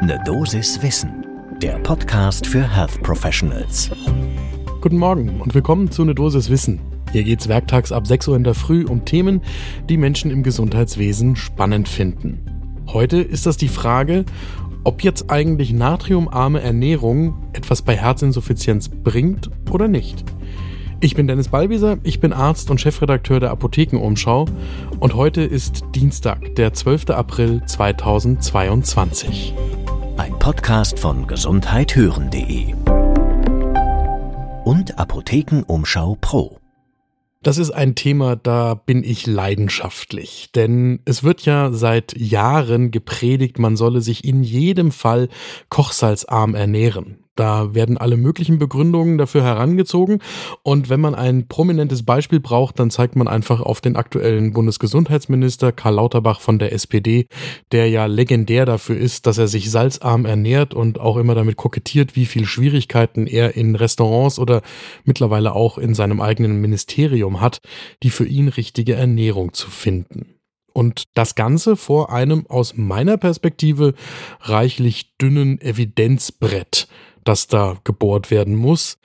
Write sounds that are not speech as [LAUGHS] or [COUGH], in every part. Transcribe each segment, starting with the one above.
Ne Dosis Wissen, der Podcast für Health Professionals. Guten Morgen und willkommen zu Ne Dosis Wissen. Hier geht's werktags ab 6 Uhr in der Früh um Themen, die Menschen im Gesundheitswesen spannend finden. Heute ist das die Frage, ob jetzt eigentlich natriumarme Ernährung etwas bei Herzinsuffizienz bringt oder nicht. Ich bin Dennis Ballwieser, ich bin Arzt und Chefredakteur der Apothekenumschau und heute ist Dienstag, der 12. April 2022. Podcast von gesundheithören.de und Apothekenumschau Pro. Das ist ein Thema, da bin ich leidenschaftlich. Denn es wird ja seit Jahren gepredigt, man solle sich in jedem Fall kochsalzarm ernähren. Da werden alle möglichen Begründungen dafür herangezogen. Und wenn man ein prominentes Beispiel braucht, dann zeigt man einfach auf den aktuellen Bundesgesundheitsminister Karl Lauterbach von der SPD, der ja legendär dafür ist, dass er sich salzarm ernährt und auch immer damit kokettiert, wie viel Schwierigkeiten er in Restaurants oder mittlerweile auch in seinem eigenen Ministerium hat, die für ihn richtige Ernährung zu finden. Und das Ganze vor einem aus meiner Perspektive reichlich dünnen Evidenzbrett das da gebohrt werden muss.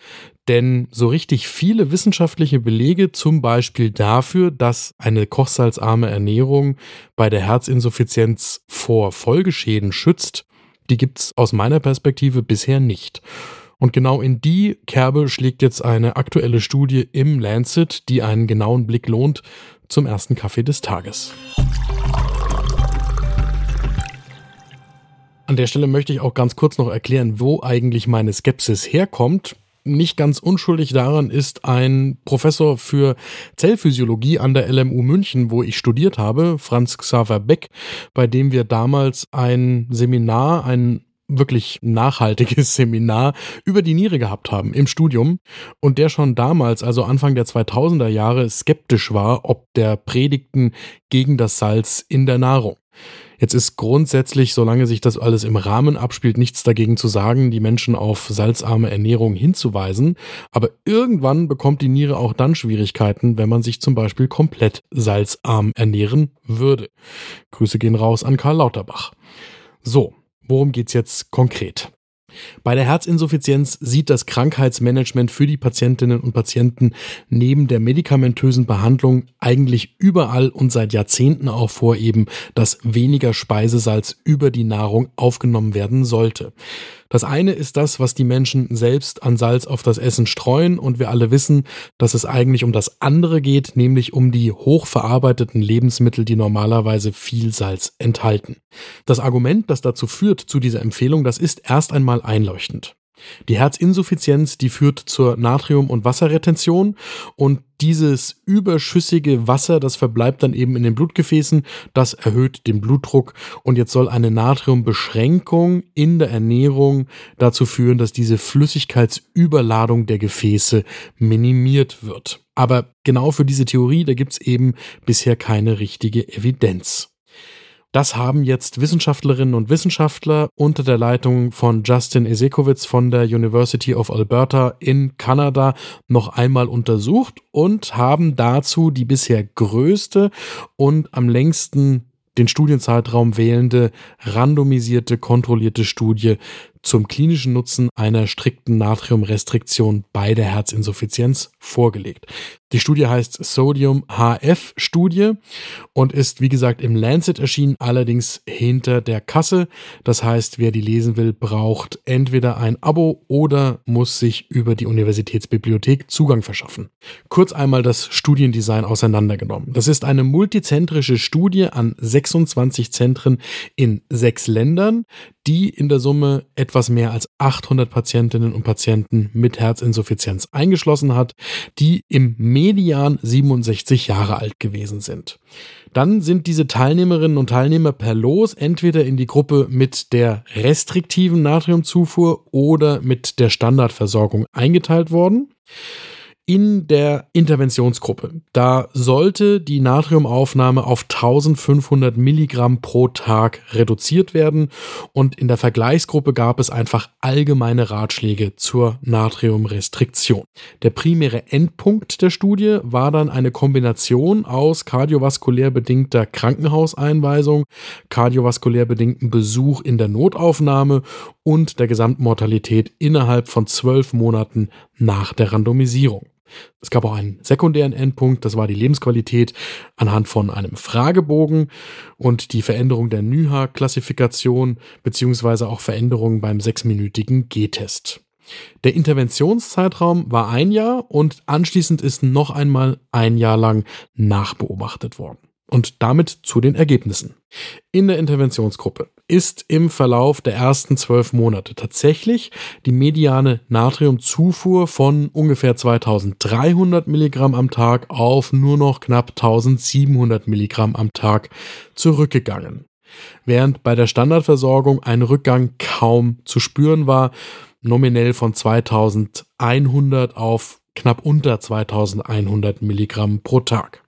Denn so richtig viele wissenschaftliche Belege zum Beispiel dafür, dass eine kochsalzarme Ernährung bei der Herzinsuffizienz vor Folgeschäden schützt, die gibt's aus meiner Perspektive bisher nicht. Und genau in die Kerbe schlägt jetzt eine aktuelle Studie im Lancet, die einen genauen Blick lohnt, zum ersten Kaffee des Tages. An der Stelle möchte ich auch ganz kurz noch erklären, wo eigentlich meine Skepsis herkommt. Nicht ganz unschuldig daran ist ein Professor für Zellphysiologie an der LMU München, wo ich studiert habe, Franz Xaver Beck, bei dem wir damals ein Seminar, ein wirklich nachhaltiges [LAUGHS] Seminar über die Niere gehabt haben im Studium und der schon damals, also Anfang der 2000er Jahre, skeptisch war, ob der Predigten gegen das Salz in der Nahrung. Jetzt ist grundsätzlich, solange sich das alles im Rahmen abspielt, nichts dagegen zu sagen, die Menschen auf salzarme Ernährung hinzuweisen. Aber irgendwann bekommt die Niere auch dann Schwierigkeiten, wenn man sich zum Beispiel komplett salzarm ernähren würde. Grüße gehen raus an Karl Lauterbach. So, worum geht's jetzt konkret? Bei der Herzinsuffizienz sieht das Krankheitsmanagement für die Patientinnen und Patienten neben der medikamentösen Behandlung eigentlich überall und seit Jahrzehnten auch vor eben, dass weniger Speisesalz über die Nahrung aufgenommen werden sollte. Das eine ist das, was die Menschen selbst an Salz auf das Essen streuen und wir alle wissen, dass es eigentlich um das andere geht, nämlich um die hochverarbeiteten Lebensmittel, die normalerweise viel Salz enthalten. Das Argument, das dazu führt, zu dieser Empfehlung, das ist erst einmal einleuchtend. Die Herzinsuffizienz, die führt zur Natrium- und Wasserretention und dieses überschüssige Wasser, das verbleibt dann eben in den Blutgefäßen, das erhöht den Blutdruck und jetzt soll eine Natriumbeschränkung in der Ernährung dazu führen, dass diese Flüssigkeitsüberladung der Gefäße minimiert wird. Aber genau für diese Theorie, da gibt's eben bisher keine richtige Evidenz. Das haben jetzt Wissenschaftlerinnen und Wissenschaftler unter der Leitung von Justin Esekowitz von der University of Alberta in Kanada noch einmal untersucht und haben dazu die bisher größte und am längsten den Studienzeitraum wählende, randomisierte, kontrollierte Studie zum klinischen Nutzen einer strikten Natriumrestriktion bei der Herzinsuffizienz vorgelegt. Die Studie heißt Sodium HF Studie und ist wie gesagt im Lancet erschienen, allerdings hinter der Kasse. Das heißt, wer die lesen will, braucht entweder ein Abo oder muss sich über die Universitätsbibliothek Zugang verschaffen. Kurz einmal das Studiendesign auseinandergenommen. Das ist eine multizentrische Studie an 26 Zentren in sechs Ländern, die in der Summe etwas mehr als 800 Patientinnen und Patienten mit Herzinsuffizienz eingeschlossen hat, die im Median 67 Jahre alt gewesen sind. Dann sind diese Teilnehmerinnen und Teilnehmer per Los entweder in die Gruppe mit der restriktiven Natriumzufuhr oder mit der Standardversorgung eingeteilt worden. In der Interventionsgruppe. Da sollte die Natriumaufnahme auf 1500 Milligramm pro Tag reduziert werden und in der Vergleichsgruppe gab es einfach allgemeine Ratschläge zur Natriumrestriktion. Der primäre Endpunkt der Studie war dann eine Kombination aus kardiovaskulär bedingter Krankenhauseinweisung, kardiovaskulär bedingten Besuch in der Notaufnahme und der Gesamtmortalität innerhalb von zwölf Monaten nach der Randomisierung. Es gab auch einen sekundären Endpunkt, das war die Lebensqualität anhand von einem Fragebogen und die Veränderung der NYHA-Klassifikation beziehungsweise auch Veränderungen beim sechsminütigen G-Test. Der Interventionszeitraum war ein Jahr und anschließend ist noch einmal ein Jahr lang nachbeobachtet worden. Und damit zu den Ergebnissen. In der Interventionsgruppe ist im Verlauf der ersten zwölf Monate tatsächlich die mediane Natriumzufuhr von ungefähr 2300 Milligramm am Tag auf nur noch knapp 1700 Milligramm am Tag zurückgegangen. Während bei der Standardversorgung ein Rückgang kaum zu spüren war, nominell von 2100 auf knapp unter 2100 Milligramm pro Tag.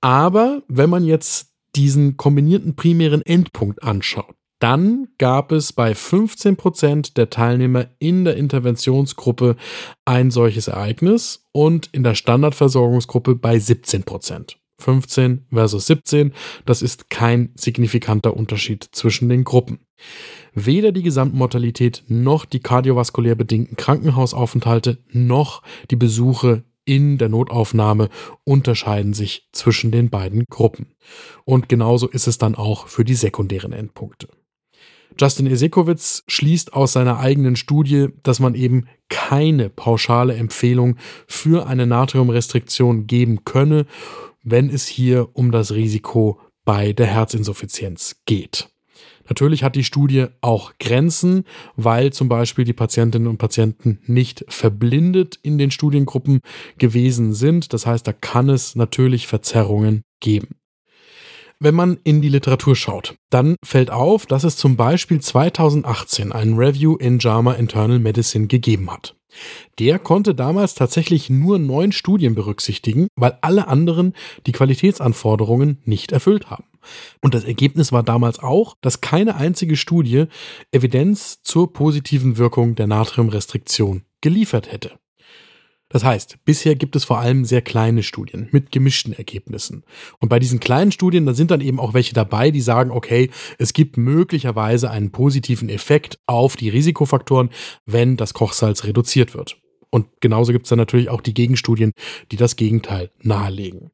Aber wenn man jetzt diesen kombinierten primären Endpunkt anschaut, dann gab es bei 15 Prozent der Teilnehmer in der Interventionsgruppe ein solches Ereignis und in der Standardversorgungsgruppe bei 17 Prozent. 15 versus 17, das ist kein signifikanter Unterschied zwischen den Gruppen. Weder die Gesamtmortalität noch die kardiovaskulär bedingten Krankenhausaufenthalte noch die Besuche in der Notaufnahme unterscheiden sich zwischen den beiden Gruppen. Und genauso ist es dann auch für die sekundären Endpunkte. Justin Esekowitz schließt aus seiner eigenen Studie, dass man eben keine pauschale Empfehlung für eine Natriumrestriktion geben könne, wenn es hier um das Risiko bei der Herzinsuffizienz geht. Natürlich hat die Studie auch Grenzen, weil zum Beispiel die Patientinnen und Patienten nicht verblindet in den Studiengruppen gewesen sind. Das heißt, da kann es natürlich Verzerrungen geben. Wenn man in die Literatur schaut, dann fällt auf, dass es zum Beispiel 2018 ein Review in JAMA Internal Medicine gegeben hat. Der konnte damals tatsächlich nur neun Studien berücksichtigen, weil alle anderen die Qualitätsanforderungen nicht erfüllt haben. Und das Ergebnis war damals auch, dass keine einzige Studie Evidenz zur positiven Wirkung der Natriumrestriktion geliefert hätte. Das heißt, bisher gibt es vor allem sehr kleine Studien mit gemischten Ergebnissen. Und bei diesen kleinen Studien, da sind dann eben auch welche dabei, die sagen, okay, es gibt möglicherweise einen positiven Effekt auf die Risikofaktoren, wenn das Kochsalz reduziert wird. Und genauso gibt es dann natürlich auch die Gegenstudien, die das Gegenteil nahelegen.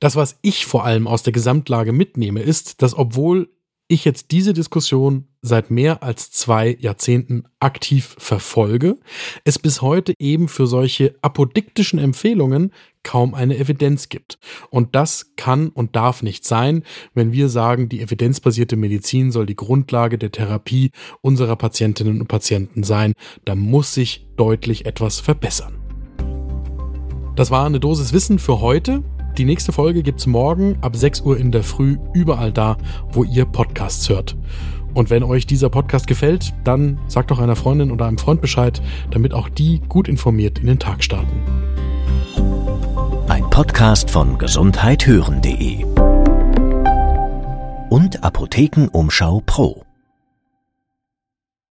Das, was ich vor allem aus der Gesamtlage mitnehme, ist, dass obwohl ich jetzt diese Diskussion seit mehr als zwei Jahrzehnten aktiv verfolge, es bis heute eben für solche apodiktischen Empfehlungen kaum eine Evidenz gibt. Und das kann und darf nicht sein, wenn wir sagen, die evidenzbasierte Medizin soll die Grundlage der Therapie unserer Patientinnen und Patienten sein. Da muss sich deutlich etwas verbessern. Das war eine Dosis Wissen für heute. Die nächste Folge gibt's morgen ab 6 Uhr in der Früh überall da, wo ihr Podcasts hört. Und wenn euch dieser Podcast gefällt, dann sagt doch einer Freundin oder einem Freund Bescheid, damit auch die gut informiert in den Tag starten. Ein Podcast von gesundheithören.de und Apothekenumschau Pro.